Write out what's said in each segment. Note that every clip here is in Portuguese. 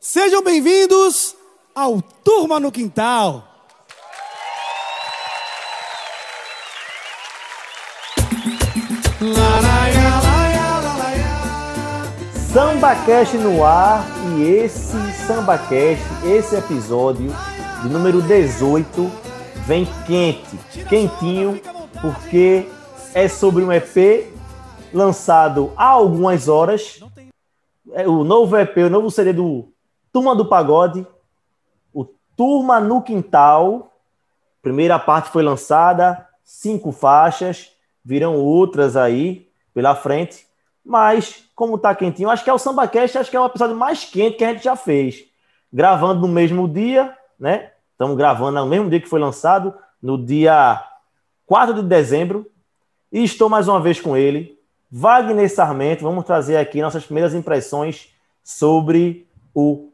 Sejam bem-vindos ao Turma no Quintal. Samba Cast no ar e esse Samba Cast, esse episódio de número 18 vem quente, quentinho, porque é sobre um EP lançado há algumas horas. É o novo EP, o novo CD do Turma do Pagode, o Turma no Quintal. Primeira parte foi lançada, cinco faixas, virão outras aí pela frente. Mas, como tá quentinho, acho que é o SambaCast, acho que é o episódio mais quente que a gente já fez. Gravando no mesmo dia, né? Estamos gravando no mesmo dia que foi lançado, no dia 4 de dezembro. E estou mais uma vez com ele, Wagner Sarmento. Vamos trazer aqui nossas primeiras impressões sobre o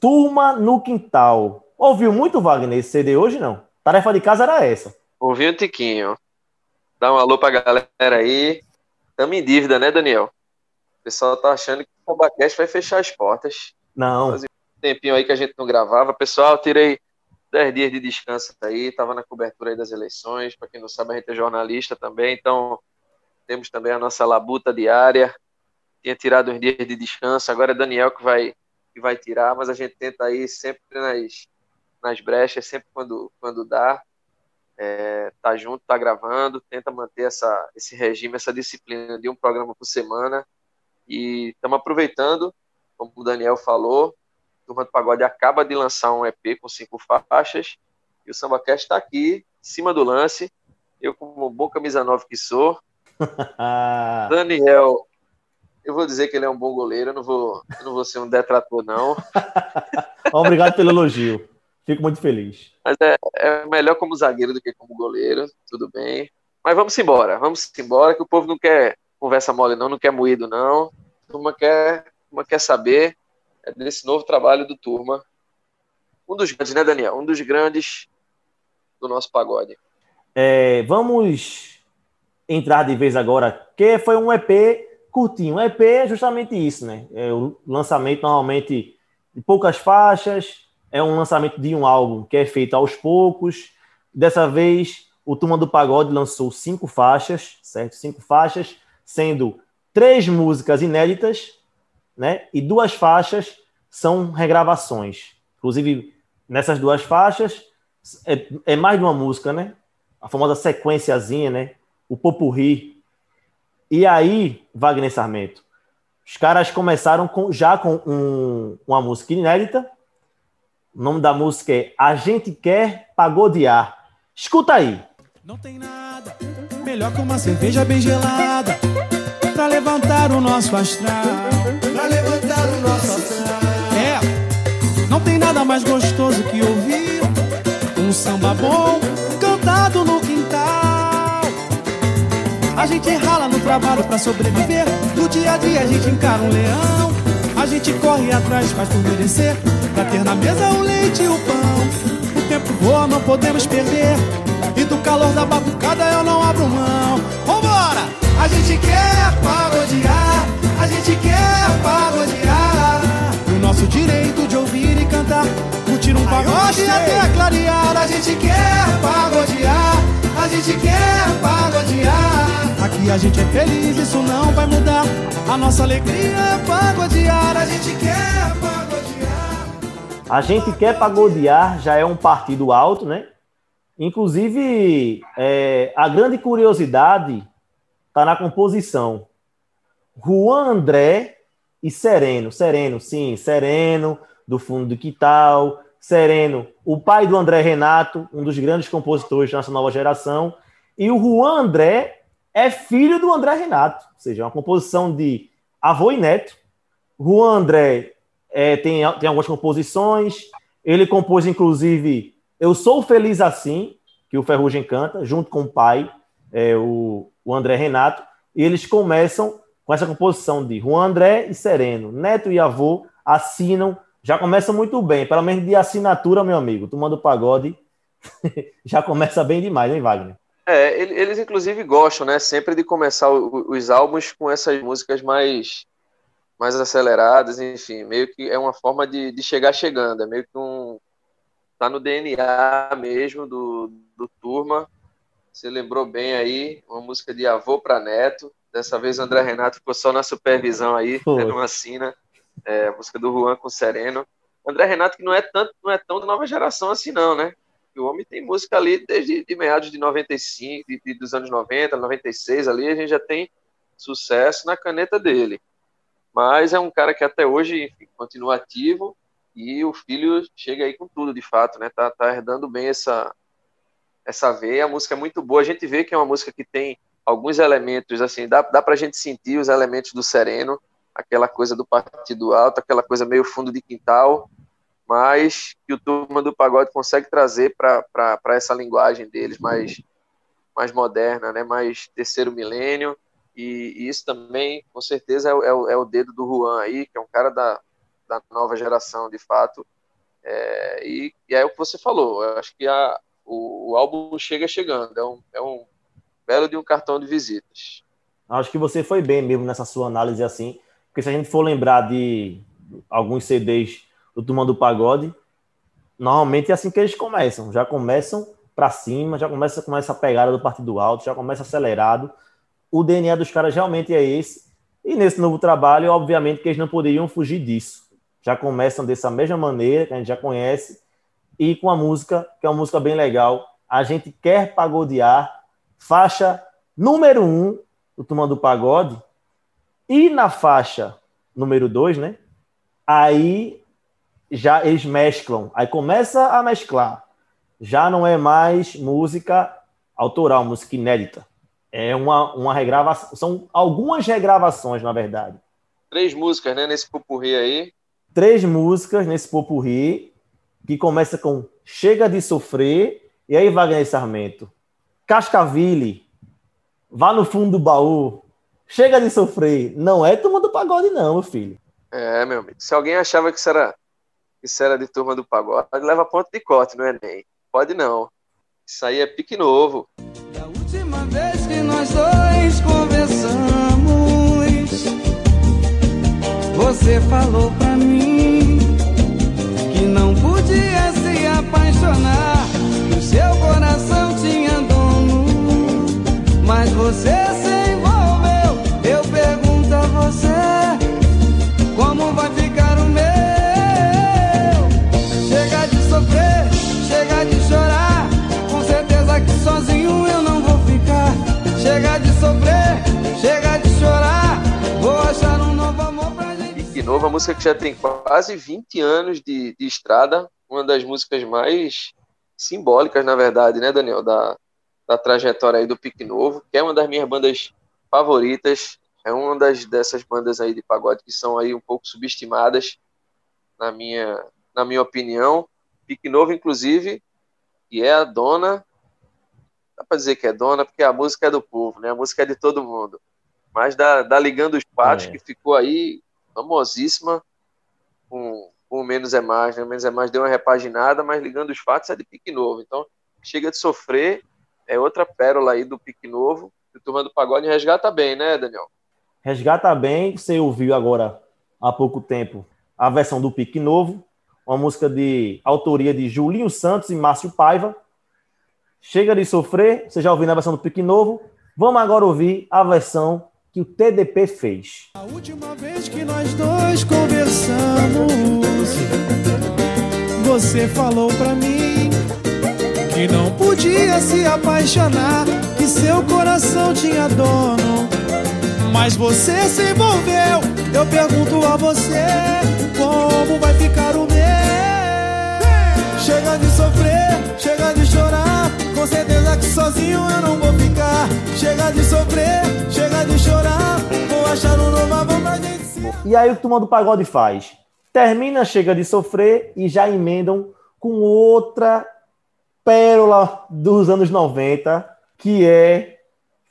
Turma no Quintal. Ouviu muito, Wagner, esse CD hoje, não? Tarefa de casa era essa. Ouvi um tiquinho. Dá um alô pra galera aí. Estamos em dívida, né, Daniel? O pessoal tá achando que o Sabacast vai fechar as portas. Não. Fazia um tempinho aí que a gente não gravava. Pessoal, tirei 10 dias de descanso aí, estava na cobertura aí das eleições. Para quem não sabe, a gente é jornalista também, então temos também a nossa labuta diária. Tinha tirado uns dias de descanso, agora é Daniel que vai, que vai tirar, mas a gente tenta aí sempre nas, nas brechas, sempre quando, quando dá é, tá junto, tá gravando, tenta manter essa, esse regime, essa disciplina de um programa por semana. E estamos aproveitando, como o Daniel falou, o Turma do Pagode acaba de lançar um EP com cinco faixas, e o SambaCast está aqui, em cima do lance. Eu, como bom camisa 9 que sou, Daniel, eu vou dizer que ele é um bom goleiro, eu não vou, eu não vou ser um detrator, não. Obrigado pelo elogio. Fico muito feliz. Mas é, é, melhor como zagueiro do que como goleiro, tudo bem. Mas vamos embora, vamos embora, que o povo não quer conversa mole, não, não quer moído, não. A turma quer, turma quer saber desse novo trabalho do Turma. Um dos grandes, né, Daniel? Um dos grandes do nosso pagode. É, vamos entrar de vez agora, que foi um EP curtinho. EP é justamente isso, né? É o lançamento normalmente de poucas faixas, é um lançamento de um álbum que é feito aos poucos. Dessa vez, o Turma do Pagode lançou cinco faixas, certo? Cinco faixas, sendo três músicas inéditas, né? E duas faixas são regravações. Inclusive, nessas duas faixas, é, é mais de uma música, né? A famosa sequenciazinha, né? O popurri. E aí, Wagner Sarmento, os caras começaram com, já com um, uma música inédita, o nome da música é A Gente Quer Pagodear. Escuta aí. Não tem nada melhor que uma cerveja bem gelada pra levantar o nosso astral. Pra levantar o nosso astral. É, não tem nada mais gostoso que ouvir um samba bom cantado no quintal. A gente rala no trabalho pra sobreviver. No dia a dia a gente encara um leão. A gente corre atrás, faz por merecer. Pra ter na mesa o leite e o pão. O tempo voa, não podemos perder. E do calor da batucada eu não abro mão. Vambora! A gente quer pagodear, a gente quer pagodear. O nosso direito de ouvir e cantar. Curtir um pagode até clarear. A gente quer pagodear, a gente quer pagodear. Aqui a gente é feliz, isso não vai mudar. A nossa alegria é pagodear, a gente quer pagodear. A gente quer pagodear, já é um partido alto, né? Inclusive, é, a grande curiosidade está na composição. Juan André e Sereno. Sereno, sim, Sereno, do fundo do Quital. Sereno, o pai do André Renato, um dos grandes compositores da nossa nova geração. E o Juan André é filho do André Renato, ou seja, uma composição de avô e neto. Juan André é, tem, tem algumas composições, ele compôs, inclusive, Eu Sou Feliz Assim, que o Ferrugem canta, junto com o pai, é, o, o André Renato, e eles começam com essa composição de Juan André e Sereno. Neto e avô assinam, já começa muito bem, pelo menos de assinatura, meu amigo. Tomando pagode, já começa bem demais, hein, Wagner? É, eles inclusive gostam, né, sempre de começar os álbuns com essas músicas mais mais aceleradas, enfim, meio que é uma forma de, de chegar chegando, é meio que um tá no DNA mesmo do, do Turma. Você lembrou bem aí, uma música de avô para neto. Dessa vez o André Renato ficou só na supervisão aí, né, numa cena, é, a música do Juan com Sereno. André Renato que não é tanto, não é tão da nova geração assim não, né? O homem tem música ali desde de meados de 95, de, de, dos anos 90, 96 ali, a gente já tem sucesso na caneta dele. Mas é um cara que até hoje enfim, continua ativo e o filho chega aí com tudo, de fato, né? Tá, tá herdando bem essa, essa veia. A música é muito boa. A gente vê que é uma música que tem alguns elementos, assim, dá, dá pra gente sentir os elementos do sereno, aquela coisa do partido alto, aquela coisa meio fundo de quintal, mas que o Turma do Pagode consegue trazer para essa linguagem deles mais, mais moderna, né? mais terceiro milênio. E, e isso também, com certeza, é, é, é, o dedo do Juan aí, que é um cara da, da nova geração, de fato. É, e, e é o que você falou, eu acho que a, o, o, álbum chega chegando, é um, é um belo de um cartão de visitas. Acho que você foi bem mesmo nessa sua análise assim, porque se a gente for lembrar de alguns CDs do Turma do Pagode, normalmente é assim que eles começam, já começam para cima, já começa com essa pegada do partido alto, já começa acelerado. O DNA dos caras realmente é esse. E nesse novo trabalho, obviamente que eles não poderiam fugir disso. Já começam dessa mesma maneira, que a gente já conhece, e com a música, que é uma música bem legal. A gente quer pagodear, faixa número um do Turma do Pagode, e na faixa número dois, né? Aí já eles mesclam, aí começa a mesclar. Já não é mais música autoral, música inédita. É uma, uma regravação, são algumas regravações, na verdade. Três músicas, né, nesse popurri aí. Três músicas nesse popurri, que começa com Chega de Sofrer, e aí Wagner Sarmento. Cascaville, Vá no fundo do baú, Chega de Sofrer. Não é turma do pagode não, meu filho. É, meu amigo. Se alguém achava que isso era isso era de turma do pagode, leva ponto de corte no Enem. Pode não. Isso aí é pique novo. Da última vez que nós dois conversamos, você falou pra mim que não podia se apaixonar, que o seu coração tinha dono, mas você novo, a música que já tem quase 20 anos de, de estrada, uma das músicas mais simbólicas, na verdade, né, Daniel, da, da trajetória aí do Pique Novo, que é uma das minhas bandas favoritas, é uma das dessas bandas aí de pagode que são aí um pouco subestimadas na minha na minha opinião. Pique Novo, inclusive, que é a dona. Dá para dizer que é dona, porque a música é do povo, né? A música é de todo mundo. Mas da, da Ligando os Patos, é. que ficou aí famosíssima, com, com Menos é Mais, né? Menos é Mais deu uma repaginada, mas Ligando os Fatos é de Pique Novo. Então, chega de sofrer, é outra pérola aí do Pique Novo. O Turma do Pagode resgata bem, né, Daniel? Resgata bem. Você ouviu agora, há pouco tempo, a versão do Pique Novo uma música de autoria de Julinho Santos e Márcio Paiva. Chega de sofrer, você já ouviu na versão do Pique Novo. Vamos agora ouvir a versão que o TDP fez. A última vez que nós dois conversamos, você falou para mim que não podia se apaixonar, que seu coração tinha dono. Mas você se envolveu. Eu pergunto a você como vai ficar o Chega de sofrer, chega. Com certeza que sozinho eu não vou ficar. Chega de sofrer, chega de chorar. Vou achar um novo amor pra gente se... E aí o que o Turma do Pagode faz? Termina, chega de sofrer e já emendam com outra pérola dos anos 90, que é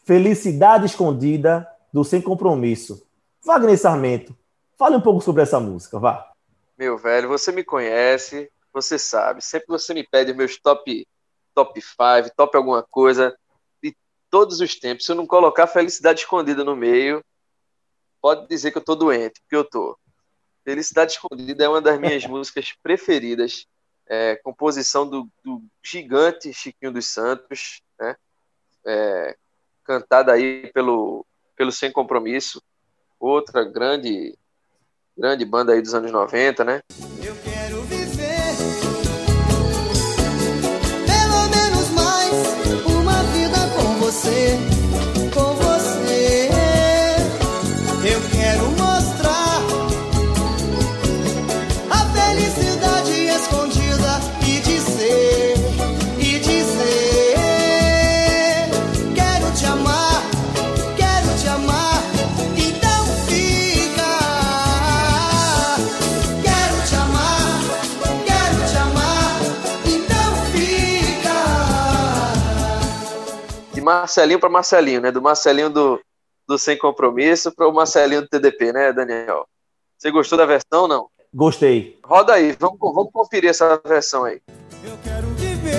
Felicidade Escondida do Sem Compromisso. Wagner Sarmento, fale um pouco sobre essa música, vá. Meu velho, você me conhece, você sabe. Sempre você me pede meus top top 5, top alguma coisa de todos os tempos. Se eu não colocar felicidade escondida no meio, pode dizer que eu tô doente, porque eu tô. Felicidade Escondida é uma das minhas músicas preferidas. É, composição do, do, gigante Chiquinho dos Santos, né? É, cantada aí pelo, pelo Sem Compromisso, outra grande grande banda aí dos anos 90, né? Marcelinho para Marcelinho, né? Do Marcelinho do, do Sem Compromisso para o Marcelinho do TDP, né, Daniel? Você gostou da versão não? Gostei. Roda aí, vamos, vamos conferir essa versão aí. Eu quero viver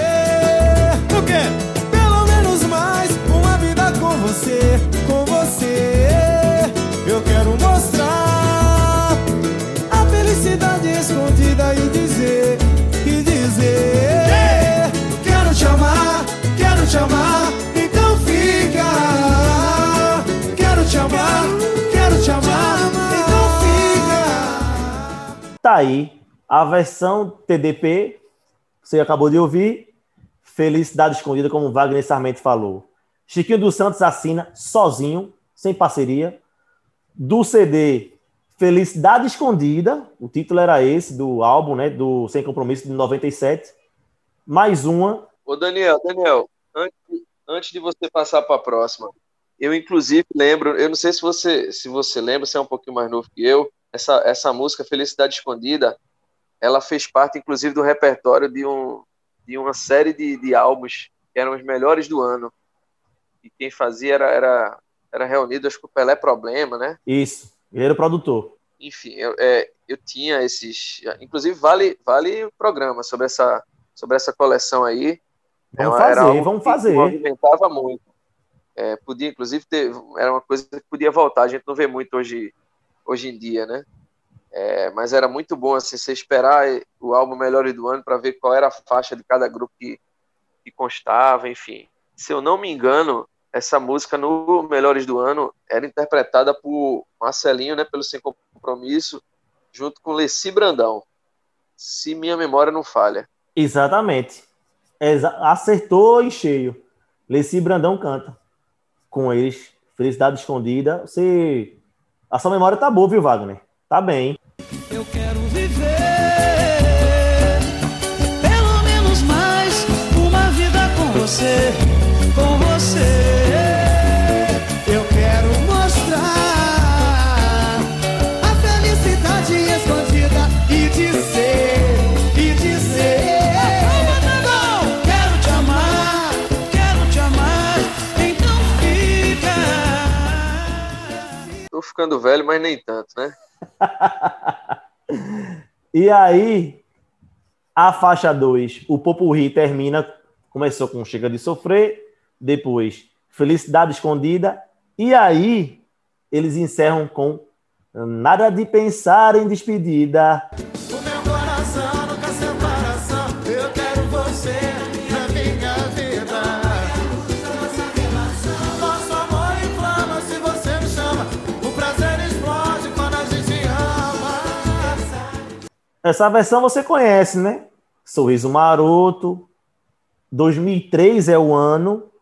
o quê? Pelo menos mais uma vida com você, com você. Tá aí a versão TDP, você acabou de ouvir, Felicidade Escondida, como Wagner Sarmento falou. Chiquinho dos Santos assina sozinho, sem parceria. Do CD Felicidade Escondida, o título era esse, do álbum, né, do Sem Compromisso de 97. Mais uma. Ô Daniel, Daniel, antes, antes de você passar para a próxima, eu, inclusive, lembro, eu não sei se você, se você lembra, você é um pouquinho mais novo que eu, essa, essa música Felicidade Escondida, ela fez parte, inclusive, do repertório de, um, de uma série de, de álbuns que eram os melhores do ano. E quem fazia era, era, era reunido, acho que o Pelé Problema, né? Isso, ele era o produtor. Enfim, eu, é, eu tinha esses. Inclusive, vale, vale o programa sobre essa, sobre essa coleção aí. Vamos é, fazer, vamos fazer. movimentava muito. É, podia, inclusive, ter, era uma coisa que podia voltar. A gente não vê muito hoje, hoje em dia, né? É, mas era muito bom assim, você esperar o álbum Melhores do Ano para ver qual era a faixa de cada grupo que, que constava, enfim. Se eu não me engano, essa música no Melhores do Ano era interpretada por Marcelinho, né, pelo Sem Compromisso, junto com Leci Brandão. Se minha memória não falha. Exatamente. Exa acertou em cheio. Leci Brandão canta com eles, Felicidade Escondida. Você. A sua memória tá boa, viu, Wagner? Tá bem. Eu quero ficando velho, mas nem tanto, né? e aí, a faixa 2, o Popurri termina, começou com Chega de Sofrer, depois Felicidade Escondida, e aí eles encerram com Nada de Pensar em Despedida. Essa versão você conhece, né? Sorriso Maroto. 2003 é o ano.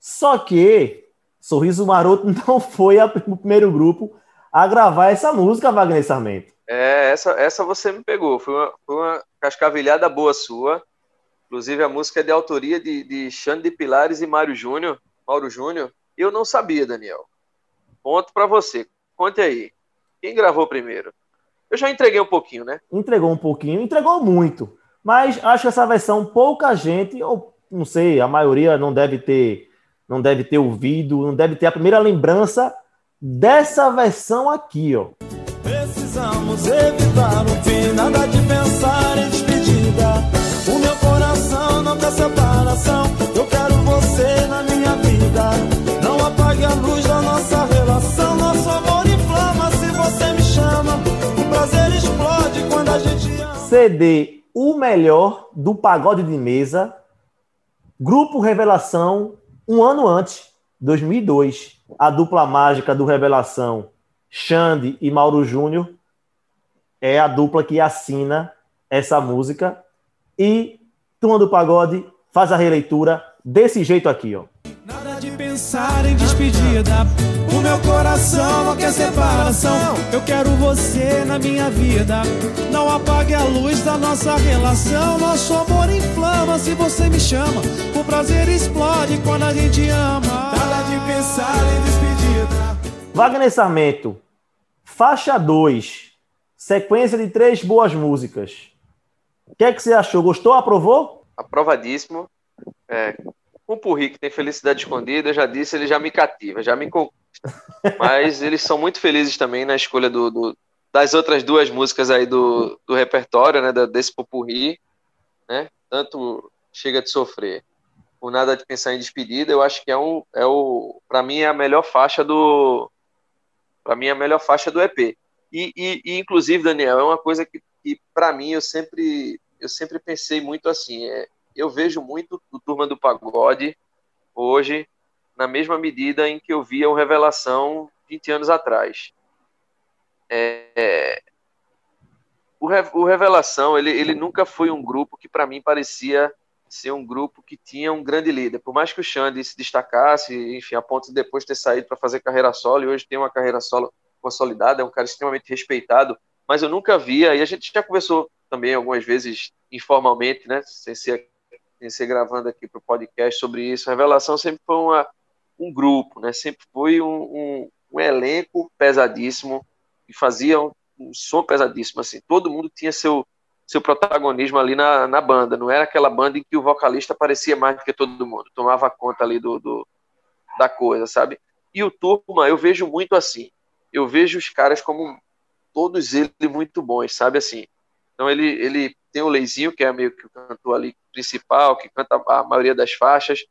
Só que Sorriso Maroto não foi a, o primeiro grupo a gravar essa música, Wagner Sarmento. É, essa, essa você me pegou. Foi uma, foi uma cascavilhada boa sua. Inclusive, a música é de autoria de, de Xande de Pilares e Mário Júnior, Mauro Júnior. Eu não sabia, Daniel. Ponto para você. Conte aí. Quem gravou primeiro? Eu já entreguei um pouquinho, né? Entregou um pouquinho, entregou muito. Mas acho que essa versão pouca gente, ou não sei, a maioria não deve ter, não deve ter ouvido, não deve ter a primeira lembrança dessa versão aqui, ó. Precisamos evitar o fim, nada de pensar em despedida. O meu coração não quer separação. Eu quero você na minha vida. CD O Melhor do Pagode de Mesa, Grupo Revelação, um ano antes, 2002. A dupla mágica do Revelação, Xande e Mauro Júnior, é a dupla que assina essa música. E Turma do Pagode faz a releitura desse jeito aqui, ó. Nada de pensar em despedida. O meu coração não quer separação. Eu quero você na minha vida. Não apague a luz da nossa relação. Nosso amor inflama se você me chama. O prazer explode quando a gente ama. Nada de pensar em despedida. Wagner Sarmento, faixa 2, sequência de três boas músicas. O que é que você achou? Gostou? Aprovou? Aprovadíssimo. É, o Purri, que tem felicidade escondida, eu já disse, ele já me cativa, já me conquista. Mas eles são muito felizes também na escolha do, do das outras duas músicas aí do, do repertório, né, desse Popurri, né, tanto Chega de Sofrer, por Nada de Pensar em Despedida, eu acho que é um, é o, para mim é a melhor faixa do, para mim é a melhor faixa do EP. E, e, e inclusive, Daniel, é uma coisa que, que para mim eu sempre, eu sempre pensei muito assim, é, eu vejo muito o Turma do Pagode hoje na mesma medida em que eu via o Revelação 20 anos atrás. É, é, o, o, Revelação, ele, ele nunca foi um grupo que para mim parecia ser um grupo que tinha um grande líder. Por mais que o Xande se destacasse, enfim, a ponto de depois ter saído para fazer carreira solo, e hoje tem uma carreira solo consolidada, é um cara extremamente respeitado, mas eu nunca via, e a gente já conversou também algumas vezes informalmente, né, sem ser ser gravando aqui para o podcast sobre isso. A Revelação sempre foi uma, um grupo, né? Sempre foi um, um, um elenco pesadíssimo e fazia um, um, som pesadíssimo. Assim, todo mundo tinha seu seu protagonismo ali na, na banda. Não era aquela banda em que o vocalista parecia mais do que todo mundo, tomava conta ali do, do da coisa, sabe? E o Turma, eu vejo muito assim. Eu vejo os caras como todos eles muito bons, sabe assim. Então ele, ele tem o Leizinho, que é meio que o cantor ali principal, que canta a maioria das faixas,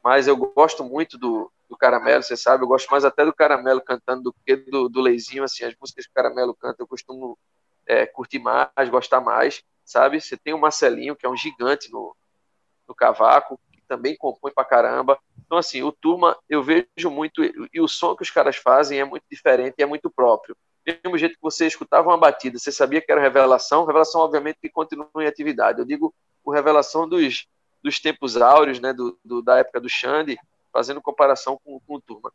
mas eu gosto muito do, do Caramelo, você sabe, eu gosto mais até do Caramelo cantando do que do, do Leizinho, assim, as músicas que o Caramelo canta eu costumo é, curtir mais, gostar mais, sabe? Você tem o Marcelinho, que é um gigante no, no cavaco, que também compõe pra caramba. Então, assim, o Turma, eu vejo muito, e o som que os caras fazem é muito diferente é muito próprio mesmo jeito que você escutava uma batida, você sabia que era revelação, revelação obviamente que continua em atividade. Eu digo o revelação dos, dos tempos áureos, né, do, do, da época do Xande, fazendo comparação com, com o Turma.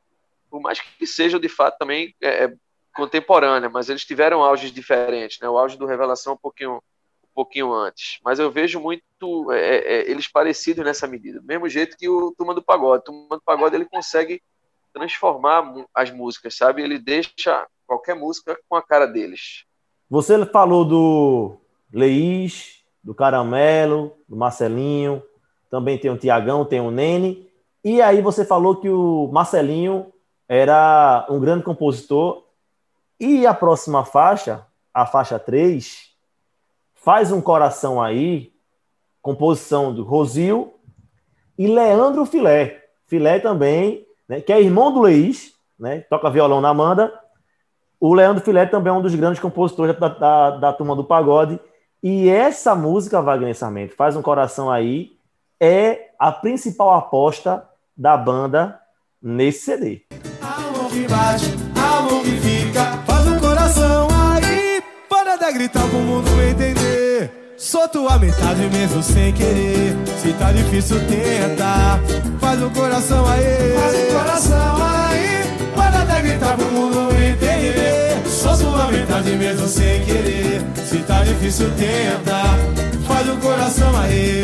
Por mais que seja de fato também é, é, contemporânea, mas eles tiveram auges diferentes, né? O auge do Revelação um pouquinho, um pouquinho antes. Mas eu vejo muito é, é, é eles parecidos nessa medida. Do mesmo jeito que o Turma do Pagode. O Turma do Pagode ele consegue transformar as músicas, sabe? Ele deixa qualquer música com a cara deles. Você falou do Leís, do Caramelo, do Marcelinho, também tem o Tiagão, tem o Nene, e aí você falou que o Marcelinho era um grande compositor, e a próxima faixa, a faixa 3, faz um coração aí, composição do Rosil e Leandro Filé. Filé também, né, que é irmão do Leís, né, toca violão na Amanda, o Leandro Filé também é um dos grandes compositores da, da, da turma do pagode. E essa música, Wagner Sarmento, faz um coração aí, é a principal aposta da banda nesse CD. Amor que bate, amor que fica, faz um coração aí, para até gritar pro mundo entender. Sou tua metade mesmo sem querer. Se tá difícil, tenta. Faz um coração aí, faz um coração aí, até gritar pro mundo entender. Sua metade mesmo sem querer. Se tá difícil, tenta. Faz um coração aí.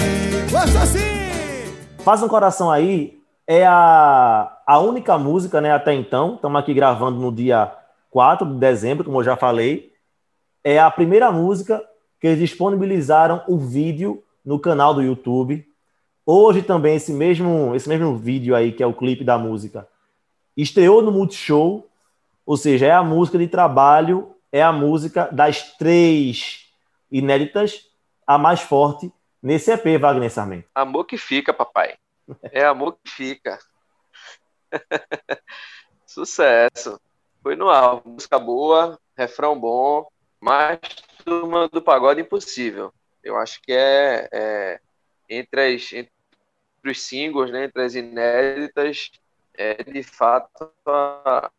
Assim! Faz um coração aí é a, a única música, né, até então. Estamos aqui gravando no dia 4 de dezembro, como eu já falei. É a primeira música que eles disponibilizaram o vídeo no canal do YouTube. Hoje também esse mesmo, esse mesmo vídeo aí, que é o clipe da música, estreou no Multishow ou seja, é a música de trabalho, é a música das três inéditas, a mais forte nesse EP, Wagner Sarmento. Amor que fica, papai. É amor que fica. Sucesso. Foi no alvo. Música boa, refrão bom, mas Turma do Pagode Impossível. Eu acho que é, é entre, as, entre os singles, né, entre as inéditas, é de fato a,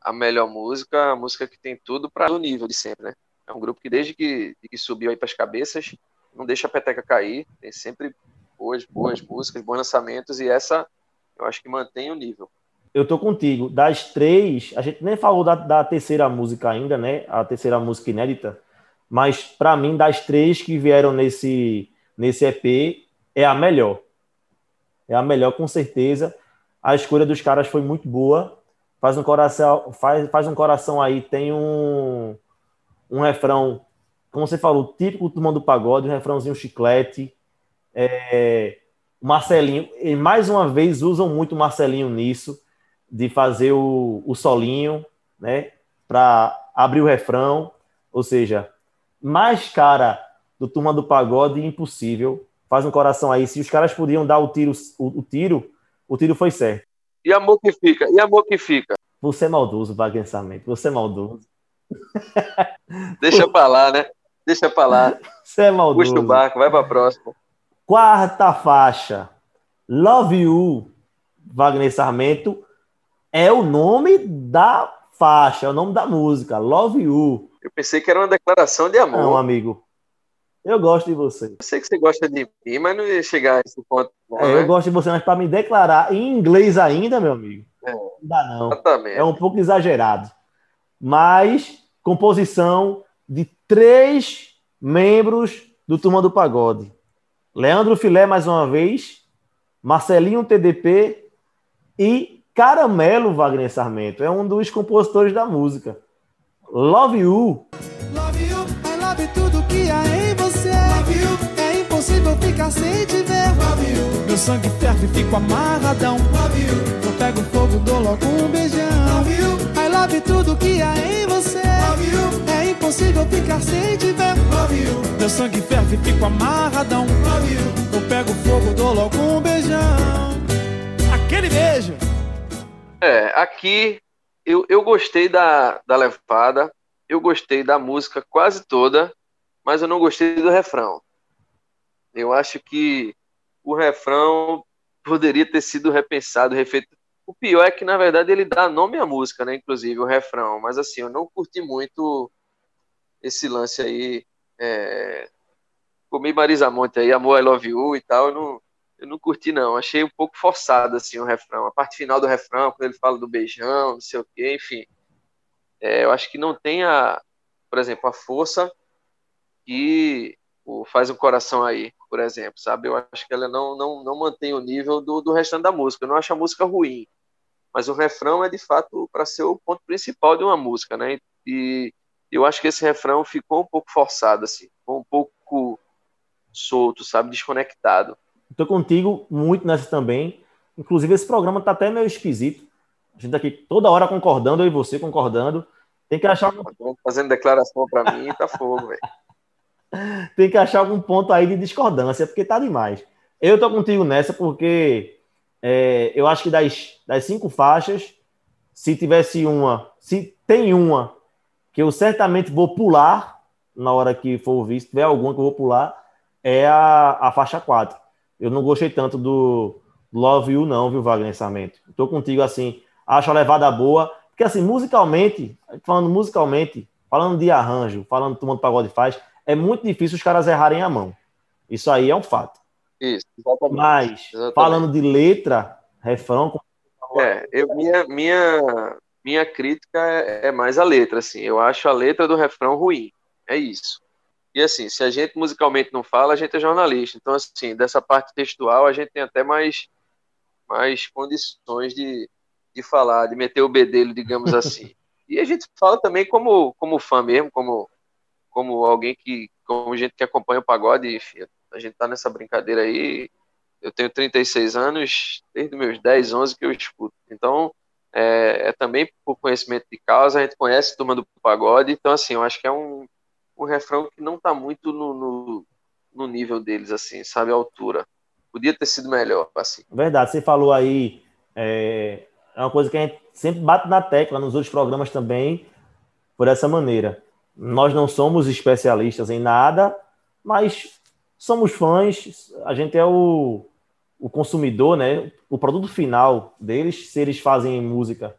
a melhor música, a música que tem tudo para o nível de sempre, né? É um grupo que desde que, que subiu aí para as cabeças, não deixa a peteca cair, tem sempre boas, boas músicas, bons lançamentos, e essa eu acho que mantém o nível. Eu tô contigo. Das três, a gente nem falou da, da terceira música ainda, né? A terceira música inédita. Mas para mim, das três que vieram nesse, nesse EP, é a melhor. É a melhor, com certeza. A escolha dos caras foi muito boa. Faz um coração, faz, faz um coração aí, tem um, um refrão, como você falou, típico do mundo do pagode, um refrãozinho chiclete. É, Marcelinho, e mais uma vez usam muito Marcelinho nisso, de fazer o, o solinho, né, para abrir o refrão, ou seja, mais cara do Turma do Pagode impossível. Faz um coração aí. Se os caras podiam dar o tiro, o, o tiro, o tiro foi certo. E amor que fica, e amor que fica. Você é maldoso, Wagner Samento. Você é maldoso. Deixa pra lá, né? Deixa pra lá. Você é maldoso. Puxa o barco, vai pra próxima. Quarta faixa. Love You, Wagner Sarmento, é o nome da faixa, é o nome da música. Love You. Eu pensei que era uma declaração de amor. Não, amigo. Eu gosto de você. Eu sei que você gosta de mim, mas não ia chegar a esse ponto. É? Eu gosto de você, mas para me declarar em inglês ainda, meu amigo, é. não dá não. Exatamente. É um pouco exagerado. Mas composição de três membros do Turma do Pagode. Leandro Filé, mais uma vez, Marcelinho TDP e Caramelo Wagner Sarmento. É um dos compositores da música. Love You. Love you, I love tudo que há em impossível ficar sem te ver. Love meu sangue ferve e fico amarradão. Love you, eu pego fogo, dou logo um beijão. Love you, I love tudo que há em você. Love you, é impossível ficar sem te ver. Love you, meu sangue ferve e fico amarradão. Love you, eu pego fogo, dou logo um beijão. Aquele beijo. É, aqui eu, eu gostei da, da levada, eu gostei da música quase toda, mas eu não gostei do refrão. Eu acho que o refrão poderia ter sido repensado, refeito. O pior é que, na verdade, ele dá nome à música, né? Inclusive, o refrão. Mas, assim, eu não curti muito esse lance aí. É... Comi Marisa Monte aí, Amor, I Love You e tal. Eu não, eu não curti, não. Achei um pouco forçado, assim, o refrão. A parte final do refrão, quando ele fala do beijão, não sei o quê, enfim. É, eu acho que não tem a, por exemplo, a força que o Faz um Coração aí, por exemplo, sabe? Eu acho que ela não, não, não mantém o nível do, do restante da música. Eu não acho a música ruim, mas o refrão é, de fato, para ser o ponto principal de uma música, né? E eu acho que esse refrão ficou um pouco forçado, assim. Ficou um pouco solto, sabe? Desconectado. Estou contigo muito nessa também. Inclusive, esse programa tá até meio esquisito. A gente tá aqui toda hora concordando, eu e você concordando. Tem que achar um... Fazendo declaração para mim, tá fogo, velho. Tem que achar algum ponto aí de discordância, porque tá demais. Eu tô contigo nessa porque é, eu acho que das, das cinco faixas, se tivesse uma, se tem uma que eu certamente vou pular na hora que for ouvir, se tiver alguma que eu vou pular, é a, a faixa 4 eu não gostei tanto do Love You, não, viu, Wagner Sarmento? Tô contigo assim, acho a levada boa, porque assim, musicalmente, falando musicalmente, falando de arranjo, falando do mundo pagode faz, é muito difícil os caras errarem a mão. Isso aí é um fato. Isso, exatamente. Mas, exatamente. falando de letra, refrão. É, eu, minha, minha, minha crítica é, é mais a letra, assim. Eu acho a letra do refrão ruim. É isso. E assim, se a gente musicalmente não fala, a gente é jornalista. Então, assim, dessa parte textual, a gente tem até mais, mais condições de, de falar, de meter o bedelho, digamos assim. e a gente fala também como, como fã mesmo, como, como alguém que, como gente que acompanha o pagode, enfim, a gente tá nessa brincadeira aí. Eu tenho 36 anos, desde meus 10, 11 que eu escuto. Então, é, é também por conhecimento de causa, a gente conhece a turma do pagode, então, assim, eu acho que é um um refrão que não está muito no, no, no, nível deles, assim, sabe, a altura. Podia ter sido melhor, assim. Verdade, você falou aí, é, é uma coisa que a gente sempre bate na tecla nos outros programas também, por essa maneira. Nós não somos especialistas em nada, mas somos fãs, a gente é o, o consumidor, né? O produto final deles, se eles fazem música,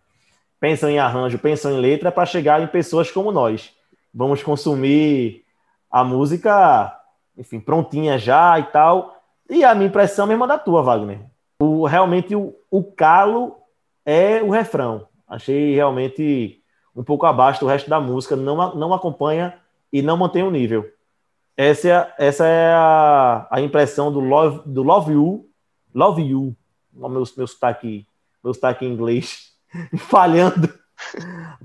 pensam em arranjo, pensam em letra, é para chegar em pessoas como nós. Vamos consumir a música, enfim, prontinha já e tal. E a minha impressão é mesmo da tua, Wagner. O, realmente o, o calo é o refrão. Achei realmente um pouco abaixo do resto da música, não, não acompanha e não mantém o nível. Essa é, essa é a, a impressão do Love, do Love You, Love You, o meu, meu sotaque, meu sotaque em inglês, falhando.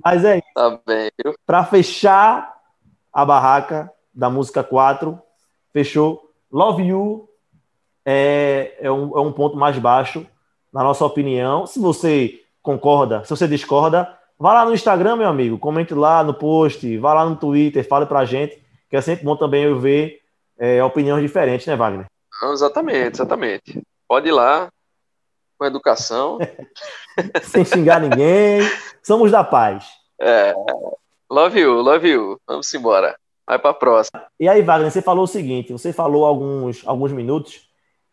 Mas é isso. Tá bem. Para fechar a barraca da música 4, fechou Love You, é, é, um, é um ponto mais baixo, na nossa opinião. Se você concorda, se você discorda, vá lá no Instagram, meu amigo, comente lá no post, vá lá no Twitter, fale pra gente, que é sempre bom também eu ver é, opiniões diferentes, né, Wagner? Exatamente, exatamente. Pode ir lá, com educação. Sem xingar ninguém. Somos da paz. É. Love you, love you. Vamos embora. Vai para a próxima. E aí, Wagner, você falou o seguinte: você falou alguns, alguns minutos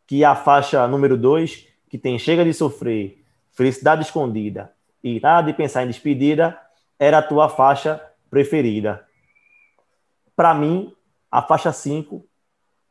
que a faixa número 2, que tem Chega de Sofrer, Felicidade Escondida e Nada de Pensar em Despedida, era a tua faixa preferida. Para mim, a faixa 5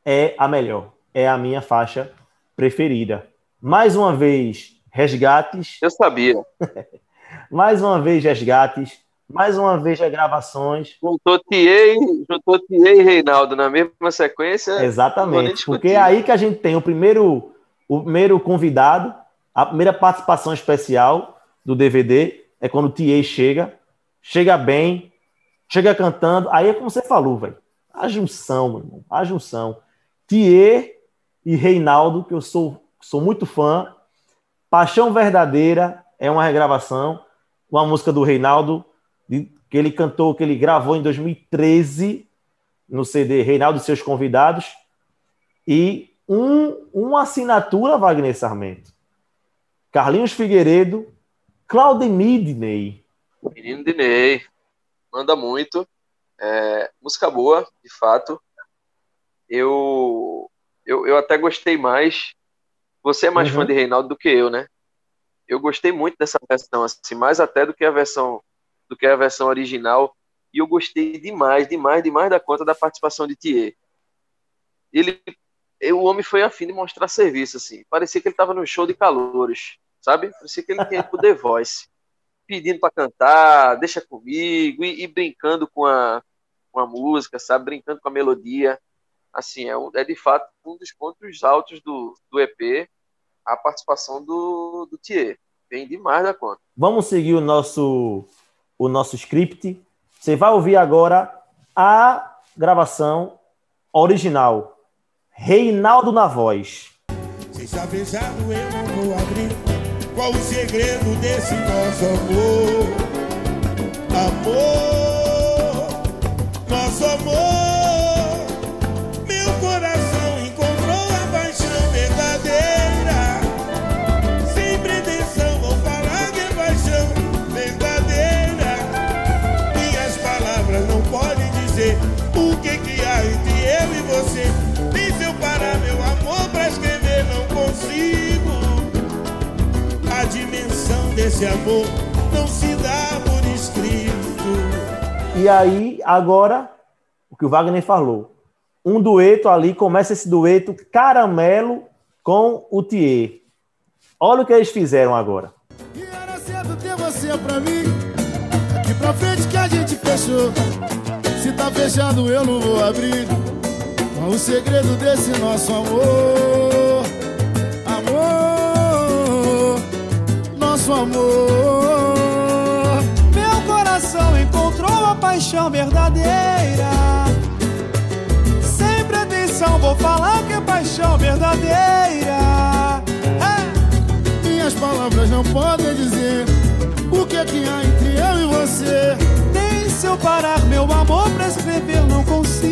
é a melhor, é a minha faixa preferida. Mais uma vez, resgates. Eu sabia. Mais uma vez, resgates. Mais uma vez. Juntou Thier, juntou Thier e Reinaldo na mesma sequência. Exatamente. Porque é aí que a gente tem o primeiro, o primeiro convidado, a primeira participação especial do DVD é quando o Thier chega, chega bem, chega cantando. Aí é como você falou, velho. A junção, meu irmão, a junção. Thier e Reinaldo, que eu sou, sou muito fã. Paixão Verdadeira é uma regravação, uma música do Reinaldo, que ele cantou, que ele gravou em 2013 no CD Reinaldo e seus convidados. E um, uma assinatura, Wagner Sarmento. Carlinhos Figueiredo, Claudemir Diney. Menino Diney, manda muito. É, música boa, de fato. Eu eu, eu até gostei mais. Você é mais uhum. fã de Reinaldo do que eu, né? Eu gostei muito dessa versão, assim, mais até do que a versão do que a versão original. E eu gostei demais, demais, demais da conta da participação de Thier. Ele, o homem foi afim de mostrar serviço, assim. Parecia que ele estava no show de calores, sabe? Parecia que ele tinha pro The Voice, pedindo para cantar, deixa comigo e, e brincando com a, com a música, sabe? Brincando com a melodia assim, é, é de fato um dos pontos altos do, do EP, a participação do, do Thier. Vem demais da conta. Vamos seguir o nosso, o nosso script. Você vai ouvir agora a gravação original. Reinaldo na voz. Saber já eu não vou abrir qual o segredo desse nosso amor. Amor, nosso amor. Esse amor não se dá por escrito. E aí, agora, o que o Wagner falou. Um dueto ali, começa esse dueto caramelo com o Thier. Olha o que eles fizeram agora. E era cedo ter você pra mim. Aqui pra frente que a gente fechou. Se tá fechado, eu não vou abrir. Qual o segredo desse nosso amor? Amor. Meu coração encontrou a paixão verdadeira. Sem pretensão, vou falar que é paixão verdadeira. É. Minhas palavras não podem dizer o que é que há entre eu e você. Nem se eu parar meu amor pra escrever, não consigo.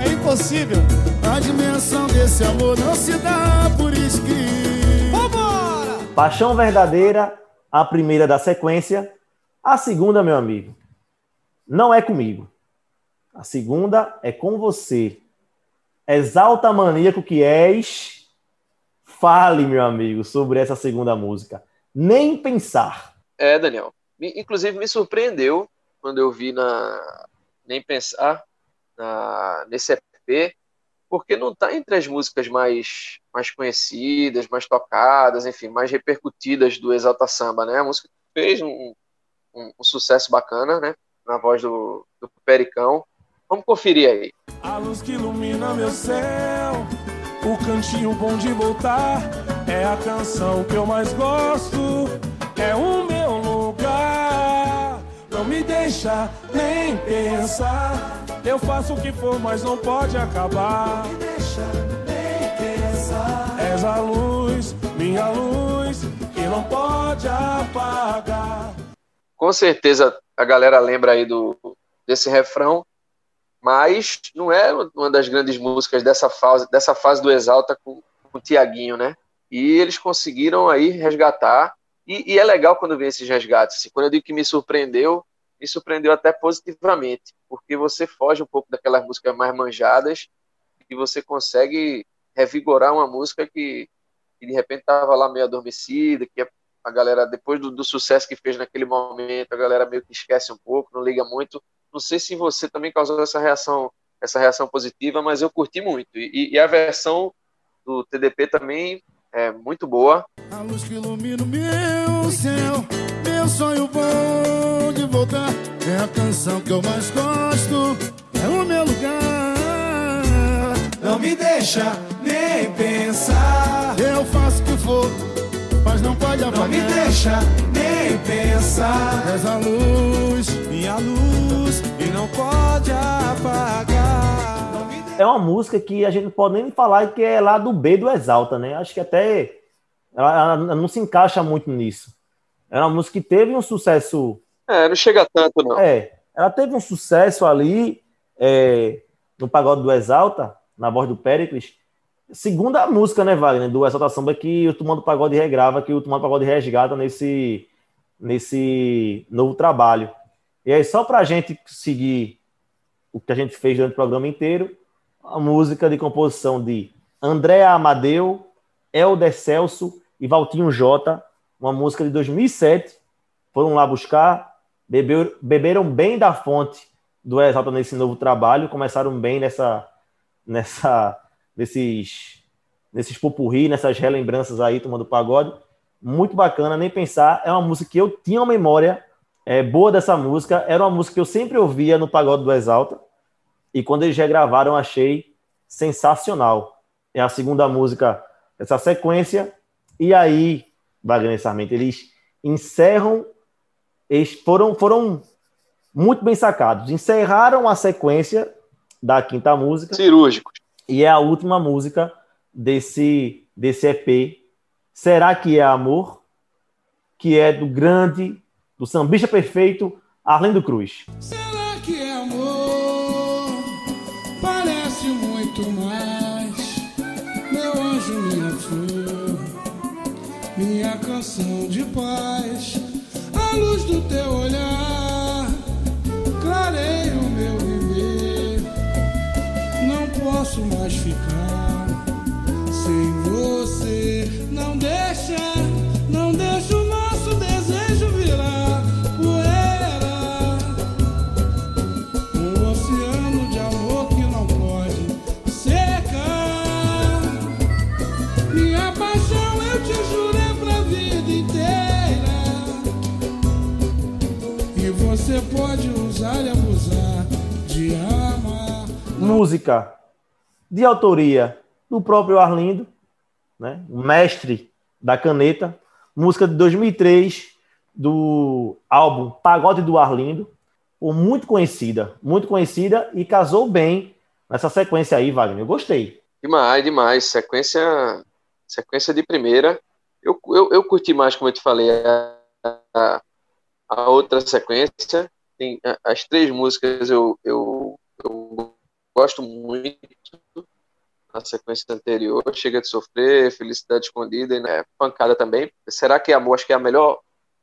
É impossível. A dimensão desse amor não se dá. Paixão Verdadeira, a primeira da sequência. A segunda, meu amigo. não é comigo. A segunda é com você. Exalta maníaco que és. Fale, meu amigo, sobre essa segunda música. Nem pensar. É, Daniel. Inclusive me surpreendeu quando eu vi na Nem Pensar, na, nesse EP, porque não está entre as músicas mais, mais conhecidas, mais tocadas, enfim, mais repercutidas do Exalta Samba, né? A música fez um, um, um sucesso bacana, né? Na voz do, do Pericão. Vamos conferir aí. A luz que ilumina meu céu, o cantinho bom de voltar, é a canção que eu mais gosto, é o meu lugar. Não me deixa nem pensar, eu faço o que for, mas não pode acabar. Não me deixa. És a luz, minha luz, que não pode apagar. Com certeza a galera lembra aí do, desse refrão mas não é uma das grandes músicas dessa fase, dessa fase do Exalta com, com o Tiaguinho, né? E eles conseguiram aí resgatar, e, e, é legal quando vem esses resgates. Assim, quando eu digo que me surpreendeu, me surpreendeu até positivamente, porque você foge um pouco daquelas músicas mais manjadas e você consegue revigorar uma música que, que de repente estava lá meio adormecida, que a galera, depois do, do sucesso que fez naquele momento, a galera meio que esquece um pouco, não liga muito, não sei se você também causou essa reação, essa reação positiva, mas eu curti muito. E, e a versão do TDP também é muito boa. A luz que ilumina o meu céu, meu sonho bom de voltar. É a canção que eu mais gosto, é o meu lugar. Não me deixa nem pensar. Eu faço o que for, mas não pode apagar. Não me deixa nem pensar. És a luz, minha luz, e não pode apagar. É uma música que a gente não pode nem falar que é lá do B do Exalta, né? Acho que até ela, ela não se encaixa muito nisso. É uma música que teve um sucesso. É, não chega tanto, não. É, ela teve um sucesso ali é, no Pagode do Exalta, na voz do Pericles, segunda música, né, Wagner, do Exalta Samba que o Tomando Pagode regrava, que o Tomando Pagode resgata nesse, nesse novo trabalho. E aí, só para a gente seguir o que a gente fez durante o programa inteiro, a música de composição de André Amadeu, Helder Celso e Valtinho Jota, uma música de 2007, foram lá buscar, beber, beberam bem da fonte do Exalta nesse novo trabalho, começaram bem nessa, nessa nesses, nesses popurri, nessas relembranças aí, tomando pagode. Muito bacana, nem pensar. É uma música que eu tinha uma memória é, boa dessa música. Era uma música que eu sempre ouvia no pagode do Exalta. E quando eles regravaram, achei sensacional. É a segunda música dessa sequência. E aí, Wagner eles encerram, eles foram, foram muito bem sacados. Encerraram a sequência da quinta música. Cirúrgicos. E é a última música desse, desse EP. Será que é amor? Que é do grande, do sambista perfeito, Arlindo Cruz. Será que é amor? Parece muito mais. Meu anjo, minha flor, minha canção de paz. A luz do teu olhar posso mais ficar sem você. Não deixa, não deixa o nosso desejo virar poeira. Um oceano de amor que não pode secar. Minha paixão eu te jurei pra vida inteira. E você pode usar e abusar de amar. Música de autoria do próprio Arlindo, né, mestre da caneta, música de 2003 do álbum Pagode do Arlindo, muito conhecida, muito conhecida e casou bem nessa sequência aí, Wagner. Eu gostei. Demais, demais. Sequência, sequência de primeira. Eu, eu, eu curti mais, como eu te falei, a, a outra sequência. Tem, as três músicas eu, eu, eu gosto muito na sequência anterior, Chega de Sofrer, Felicidade Escondida e né, Pancada também. Será que Amor, acho que é a melhor,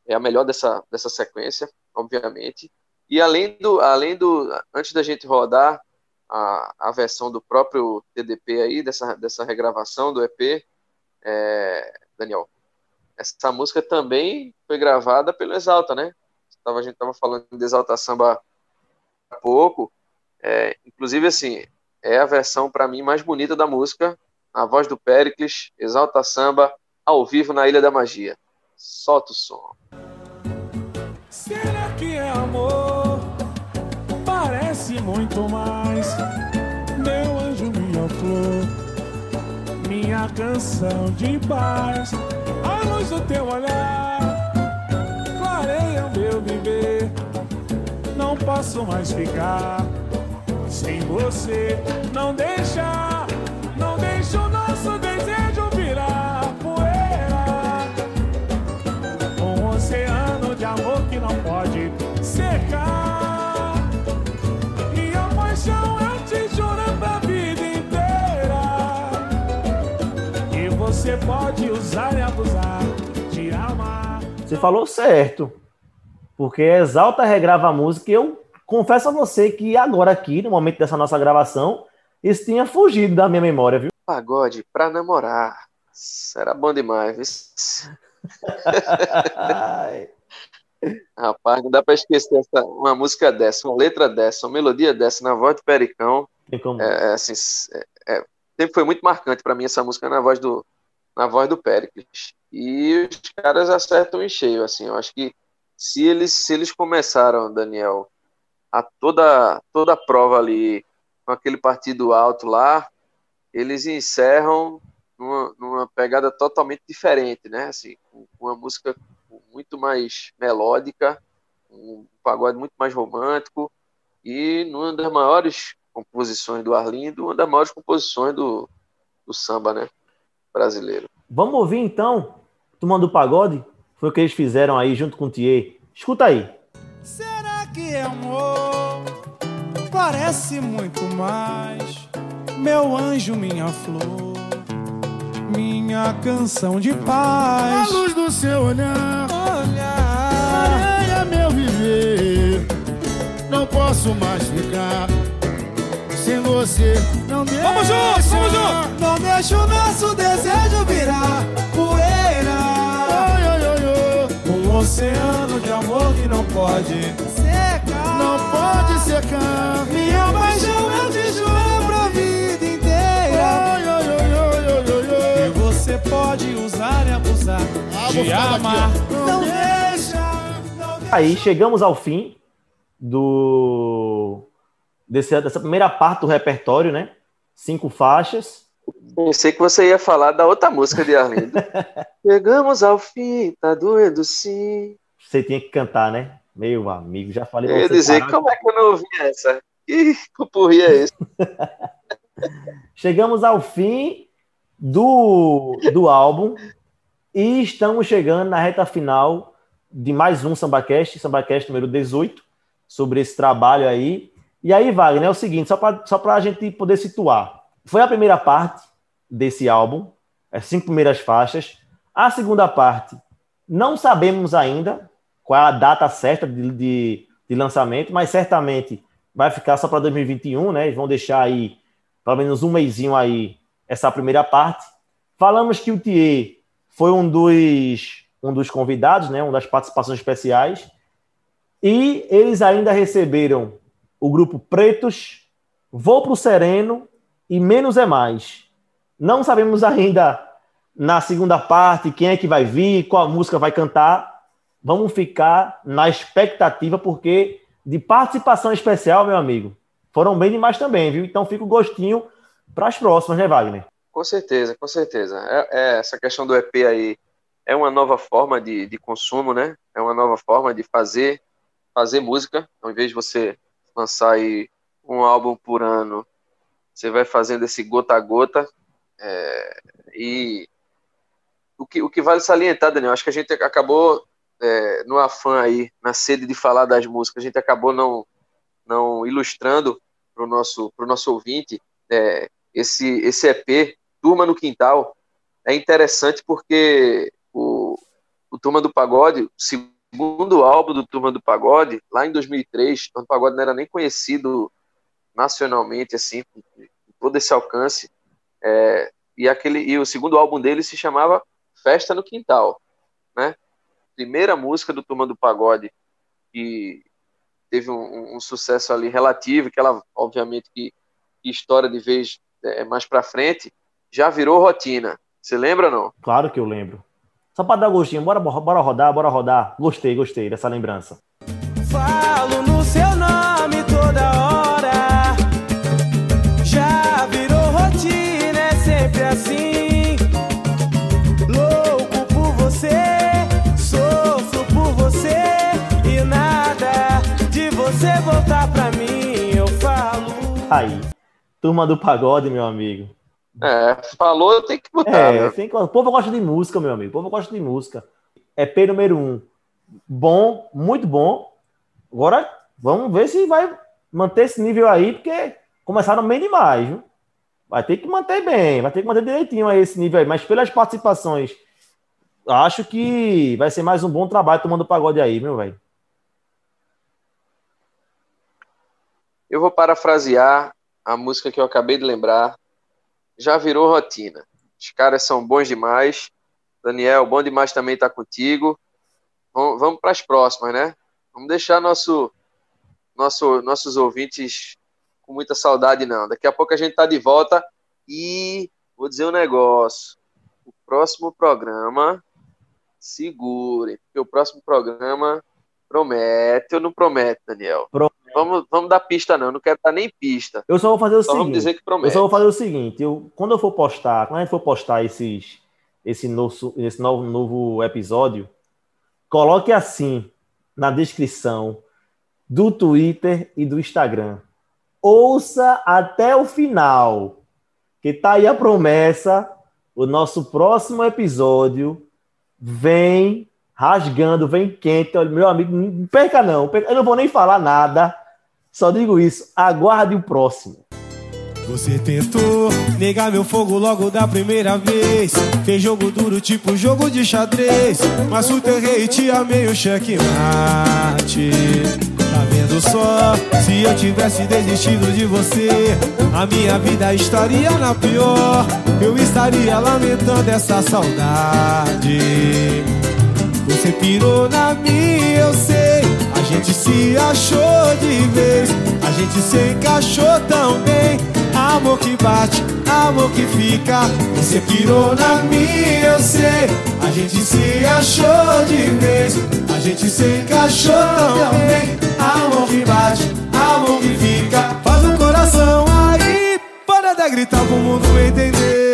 é a melhor dessa, dessa sequência, obviamente. E além do, além do, antes da gente rodar a, a versão do próprio TDP aí, dessa, dessa regravação do EP, é, Daniel, essa música também foi gravada pelo Exalta, né? A gente estava falando de Exalta Samba há pouco, é, inclusive assim, é a versão para mim mais bonita da música, a voz do Pericles, Exalta Samba, ao vivo na Ilha da Magia. Solta o som. Será que é amor? Parece muito mais. Meu anjo, minha flor, minha canção de paz. A luz do teu olhar clareia meu viver. Não posso mais ficar sem você. Não deixa, não deixa o nosso desejo virar poeira. Um oceano de amor que não pode secar. Minha paixão eu te juro pra vida inteira. E você pode usar e abusar de amar. Você falou certo. Porque Exalta regrava a música e eu confesso a você que agora aqui, no momento dessa nossa gravação, isso tinha fugido da minha memória, viu? Pagode pra namorar. Será bom demais. Rapaz, não dá pra esquecer essa, uma música dessa, uma letra dessa, uma melodia dessa, na voz do Pericão. É, é, assim, é, é, sempre foi muito marcante para mim essa música na voz do na voz do Pericles. E os caras acertam em cheio, assim. Eu acho que se eles se eles começaram, Daniel, a toda toda a prova ali com aquele partido alto lá, eles encerram numa, numa pegada totalmente diferente, né? Assim, com uma música muito mais melódica, um pagode muito mais romântico e numa das maiores composições do Arlindo, uma das maiores composições do, do samba, né? Brasileiro. Vamos ouvir então, Tomando Pagode? Foi o que eles fizeram aí junto com o Thier. Escuta aí. Será que é amor? Parece muito mais. Meu anjo, minha flor, minha canção de paz. A luz do seu olhar, olhar, areia meu viver. Não posso mais ficar sem você. Não deixa, vamos juntos, vamos juntos. Não deixa o nosso desejo virar poeira. Ai, ai, ai, ai. Um oceano de amor que não pode secar. Não pode secar. Minha paixão eu te juro pra vida inteira. Ai, ai, ai. E você pode usar e abusar Ah, daqui, amar. ó. Não deixa, não deixa. Aí chegamos ao fim do desse, dessa primeira parte do repertório, né? Cinco faixas. Pensei que você ia falar da outra música de Arlindo. Chegamos ao fim, tá doendo sim. Você tinha que cantar, né? Meu amigo, já falei Eu ia você dizer, parar. como é que eu não ouvi essa? Que pupurri é esse? Chegamos ao fim do, do álbum e estamos chegando na reta final de mais um SambaCast, SambaCast número 18, sobre esse trabalho aí. E aí, Wagner, é o seguinte, só para só a gente poder situar. Foi a primeira parte desse álbum, as cinco primeiras faixas. A segunda parte, não sabemos ainda qual é a data certa de, de, de lançamento, mas certamente vai ficar só para 2021, né? Eles vão deixar aí pelo menos um mêsinho aí essa primeira parte. Falamos que o Thier foi um dos, um dos convidados, né? Uma das participações especiais. E eles ainda receberam o grupo Pretos, Vou pro Sereno e Menos é Mais. Não sabemos ainda na segunda parte quem é que vai vir, qual música vai cantar. Vamos ficar na expectativa, porque de participação especial, meu amigo, foram bem demais também, viu? Então fica o gostinho para as próximas, né, Wagner? Com certeza, com certeza. É, é, essa questão do EP aí é uma nova forma de, de consumo, né? É uma nova forma de fazer fazer música. Ao invés de você lançar aí um álbum por ano, você vai fazendo esse gota a gota. É, e o que, o que vale salientar, Daniel, acho que a gente acabou é, no afã aí, na sede de falar das músicas, a gente acabou não, não ilustrando para o nosso, nosso ouvinte é, esse, esse EP, Turma no Quintal, é interessante porque o, o Turma do Pagode, o segundo álbum do Turma do Pagode, lá em 2003, o Turma do Pagode não era nem conhecido nacionalmente, assim, com todo esse alcance. É, e, aquele, e o segundo álbum dele se chamava Festa no Quintal, né? Primeira música do Turma do Pagode que teve um, um sucesso ali relativo, que ela, obviamente, que, que história de vez é, mais para frente, já virou rotina. Você lembra não? Claro que eu lembro. Só para dar gostinho, bora, bora rodar, bora rodar. Gostei, gostei dessa lembrança. Você voltar pra mim, eu falo. Aí, turma do pagode, meu amigo. É, falou, tem que botar. É, tem que... O povo gosta de música, meu amigo. O povo gosta de música. É P número um. Bom, muito bom. Agora, vamos ver se vai manter esse nível aí, porque começaram bem demais, viu? Vai ter que manter bem, vai ter que manter direitinho aí esse nível aí. Mas pelas participações, acho que vai ser mais um bom trabalho tomando pagode aí, meu velho. Eu vou parafrasear a música que eu acabei de lembrar, já virou rotina. Os caras são bons demais. Daniel, bom demais também estar tá contigo. Vamos, para as próximas, né? Vamos deixar nosso, nosso, nossos ouvintes com muita saudade, não. Daqui a pouco a gente está de volta e vou dizer um negócio. O próximo programa, segure, porque o próximo programa promete ou não promete, Daniel? Promete. Vamos, vamos dar pista, não. Eu não quero dar nem pista. Eu só vou fazer o Só seguinte. vamos dizer que promete. Eu só vou fazer o seguinte, eu, quando eu for postar, quando a gente for postar esses, esse, novo, esse novo, novo episódio, coloque assim na descrição do Twitter e do Instagram. Ouça até o final, que tá aí a promessa. O nosso próximo episódio vem rasgando, vem quente. Meu amigo, não perca não. Eu não vou nem falar nada. Só digo isso. Aguarde o próximo. Você tentou negar meu fogo logo da primeira vez. Fez jogo duro, tipo jogo de xadrez. Mas o teu rei te amei o checkmate. Tá vendo só? Se eu tivesse desistido de você, a minha vida estaria na pior. Eu estaria lamentando essa saudade. Você pirou na minha, eu sei. A gente se achou de vez. A gente se encaixou tão bem. Amor que bate, amor que fica. Você pirou na minha, eu sei. A gente se achou de vez. A gente se encaixou tão bem. Amor que bate, amor que fica. Faz um coração aí. Para de gritar pro mundo entender.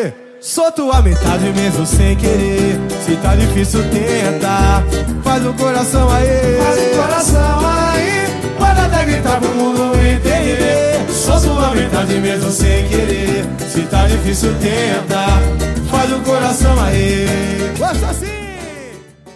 Sou tua metade mesmo sem querer. Se tá difícil, tenta. Faz um coração aí. Faz um coração aí. Para de gritar pro mundo entender. Sou tua metade mesmo sem querer. Se tá difícil, tenta. Faz um coração aí. Gosta assim.